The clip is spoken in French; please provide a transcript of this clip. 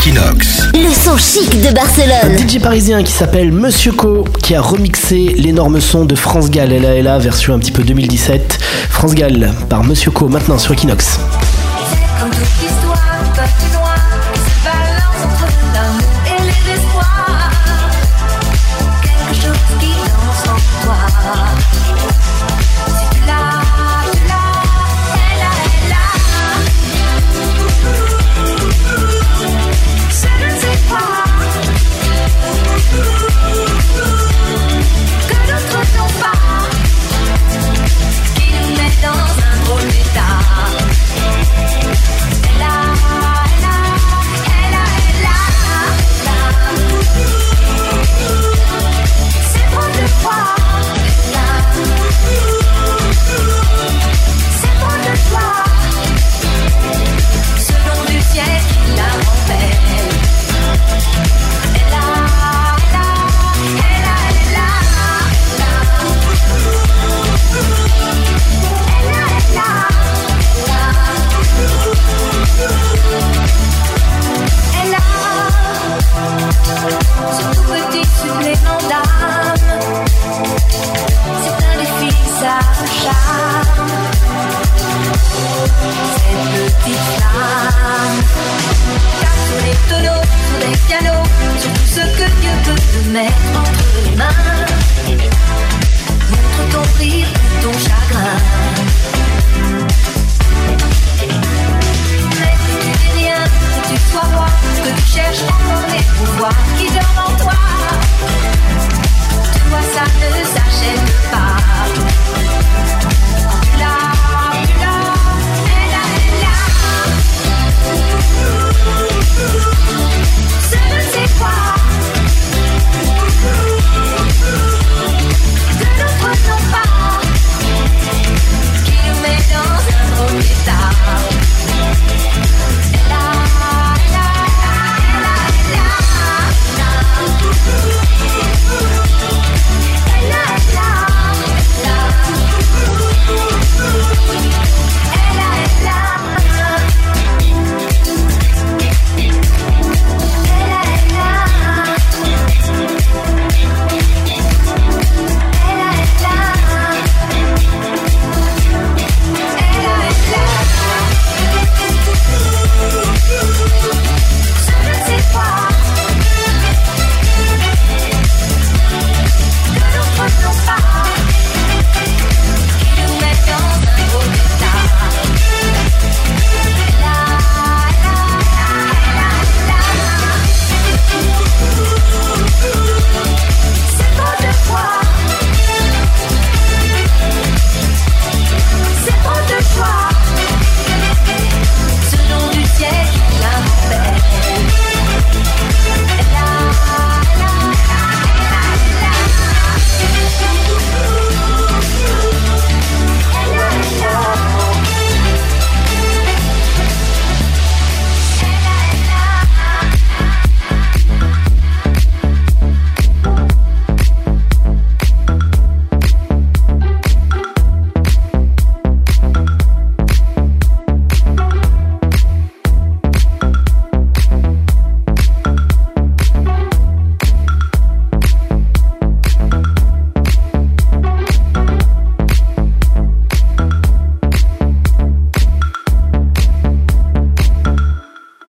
Equinox. Le son chic de Barcelone. Un DJ parisien qui s'appelle Monsieur Co qui a remixé l'énorme son de France Gall. Là, version un petit peu 2017. France Gall par Monsieur Co maintenant sur Equinox. Comme toute tonneaux, sur les pianos, sur tout ce que Dieu peut te mettre entre les mains. Montre ton rire ton chagrin. Mais que tu n'es rien, que tu sois roi, que tu cherches encore les pouvoirs qui dorment en